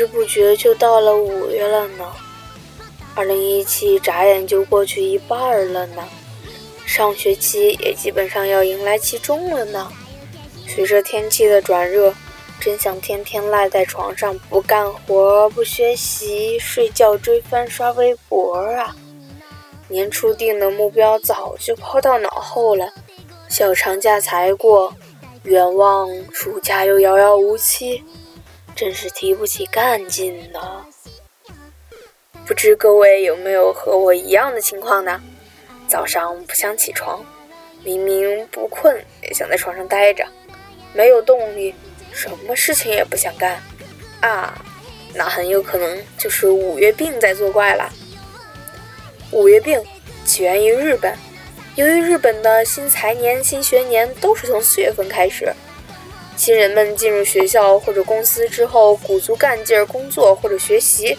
不知不觉就到了五月了呢。二零一七眨眼就过去一半了呢，上学期也基本上要迎来期中了呢。随着天气的转热，真想天天赖在床上不干活、不学习、睡觉、追番、刷微博啊！年初定的目标早就抛到脑后了，小长假才过，愿望暑假又遥遥无期，真是提不起干劲呢。不知各位有没有和我一样的情况呢？早上不想起床，明明不困也想在床上待着，没有动力，什么事情也不想干啊！那很有可能就是五月病在作怪了。五月病起源于日本，由于日本的新财年、新学年都是从四月份开始，新人们进入学校或者公司之后，鼓足干劲儿工作或者学习。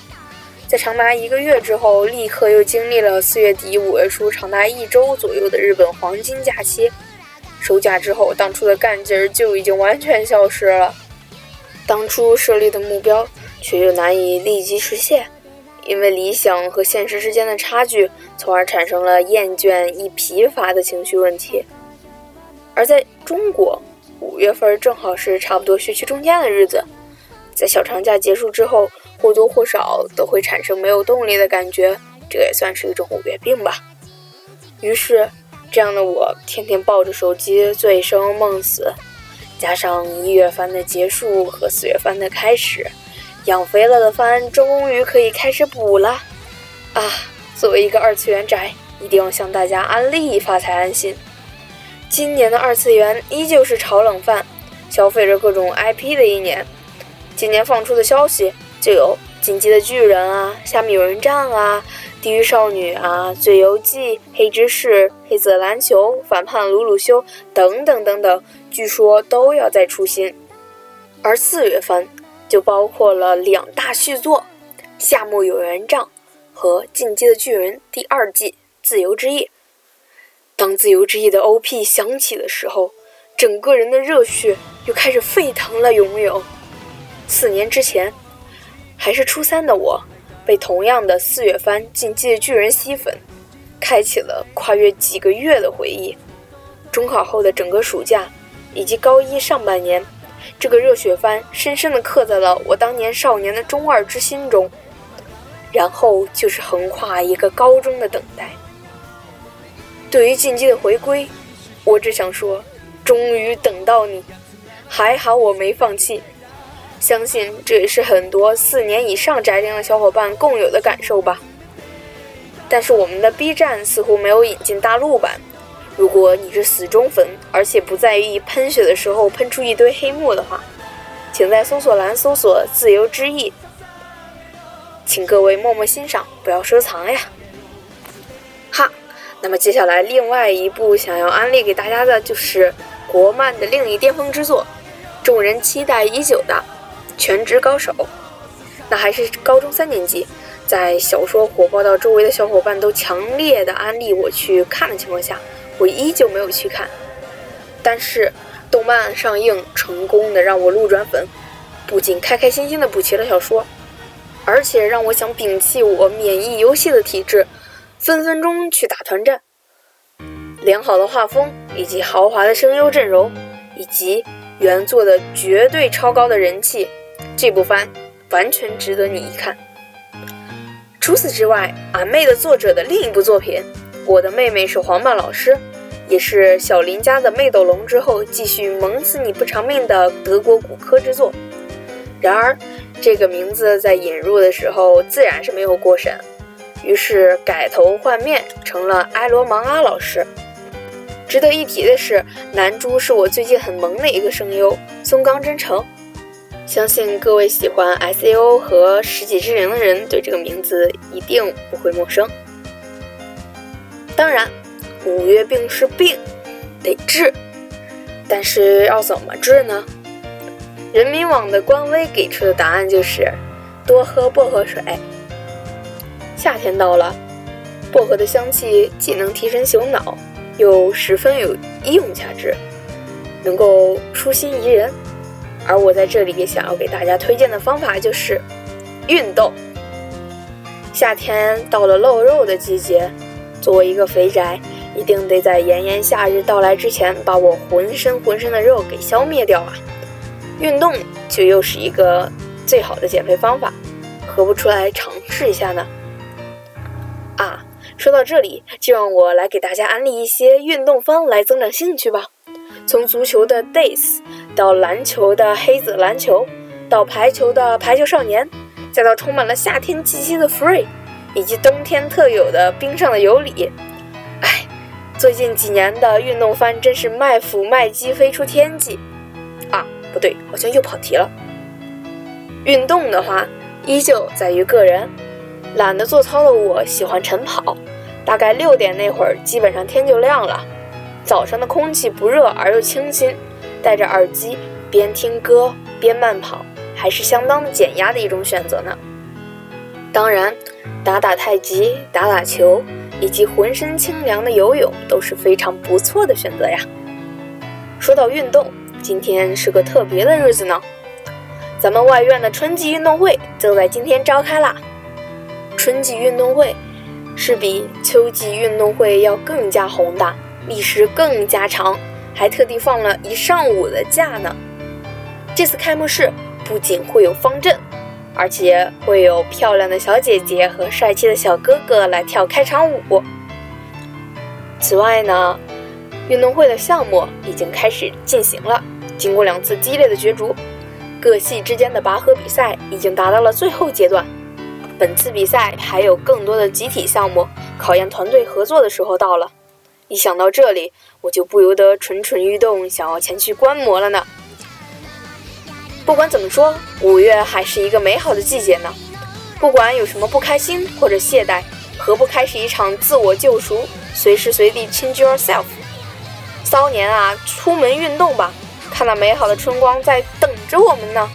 在长达一个月之后，立刻又经历了四月底五月初长达一周左右的日本黄金假期。收假之后，当初的干劲儿就已经完全消失了，当初设立的目标却又难以立即实现，因为理想和现实之间的差距，从而产生了厌倦易疲乏的情绪问题。而在中国，五月份正好是差不多学期中间的日子，在小长假结束之后。或多或少都会产生没有动力的感觉，这也算是一种五月病吧。于是，这样的我天天抱着手机醉生梦死，加上一月番的结束和四月番的开始，养肥了的番终于可以开始补了。啊，作为一个二次元宅，一定要向大家安利发财安心。今年的二次元依旧是炒冷饭、消费着各种 IP 的一年。今年放出的消息。就有《进击的巨人》啊，《虾米友人帐》啊，《地狱少女》啊，《最游记》、《黑执事》、《黑色篮球》、反叛鲁鲁修等等等等，据说都要再出新。而四月份就包括了两大续作，《夏目友人帐》和《进击的巨人》第二季《自由之翼》。当《自由之翼》的 OP 响起的时候，整个人的热血又开始沸腾了，有没有？四年之前。还是初三的我，被同样的四月番《进击的巨人》吸粉，开启了跨越几个月的回忆。中考后的整个暑假，以及高一上半年，这个热血番深深地刻在了我当年少年的中二之心中。然后就是横跨一个高中的等待。对于进击的回归，我只想说，终于等到你，还好我没放弃。相信这也是很多四年以上宅龄的小伙伴共有的感受吧。但是我们的 B 站似乎没有引进大陆版。如果你是死忠粉，而且不在意喷血的时候喷出一堆黑幕的话，请在搜索栏搜索“自由之翼”，请各位默默欣赏，不要收藏呀。那么接下来另外一部想要安利给大家的就是国漫的另一巅峰之作，众人期待已久的。全职高手，那还是高中三年级，在小说火爆到周围的小伙伴都强烈的安利我去看的情况下，我依旧没有去看。但是动漫上映成功的让我路转粉，不仅开开心心的补齐了小说，而且让我想摒弃我免疫游戏的体质，分分钟去打团战。良好的画风以及豪华的声优阵容，以及原作的绝对超高的人气。这部番完全值得你一看。除此之外，俺妹的作者的另一部作品《我的妹妹是黄曼老师》，也是小林家的《妹斗龙》之后继续萌死你不偿命的德国骨科之作。然而，这个名字在引入的时候自然是没有过审，于是改头换面成了埃罗芒阿老师。值得一提的是，男主是我最近很萌的一个声优松冈真诚。相信各位喜欢 S A O 和十几之灵的人对这个名字一定不会陌生。当然，五月病是病，得治，但是要怎么治呢？人民网的官微给出的答案就是多喝薄荷水。夏天到了，薄荷的香气既能提神醒脑，又十分有医用价值，能够舒心怡人。而我在这里想要给大家推荐的方法就是，运动。夏天到了露肉的季节，作为一个肥宅，一定得在炎炎夏日到来之前，把我浑身浑身的肉给消灭掉啊！运动就又是一个最好的减肥方法，何不出来尝试一下呢？说到这里，就让我来给大家安利一些运动番来增长兴趣吧。从足球的 Days 到篮球的黑子篮球，到排球的排球少年。再到充满了夏天气息的 Free，以及冬天特有的冰上的尤里，哎，最近几年的运动番真是卖腐卖鸡飞出天际啊！不对，好像又跑题了。运动的话，依旧在于个人。懒得做操的我喜欢晨跑，大概六点那会儿，基本上天就亮了。早上的空气不热而又清新，戴着耳机边听歌边慢跑。还是相当的减压的一种选择呢。当然，打打太极、打打球，以及浑身清凉的游泳都是非常不错的选择呀。说到运动，今天是个特别的日子呢。咱们外院的春季运动会就在今天召开啦。春季运动会是比秋季运动会要更加宏大，历时更加长，还特地放了一上午的假呢。这次开幕式。不仅会有方阵，而且会有漂亮的小姐姐和帅气的小哥哥来跳开场舞。此外呢，运动会的项目已经开始进行了。经过两次激烈的角逐，各系之间的拔河比赛已经达到了最后阶段。本次比赛还有更多的集体项目，考验团队合作的时候到了。一想到这里，我就不由得蠢蠢欲动，想要前去观摩了呢。不管怎么说，五月还是一个美好的季节呢。不管有什么不开心或者懈怠，何不开始一场自我救赎，随时随地 change yourself？骚年啊，出门运动吧，看那美好的春光在等着我们呢。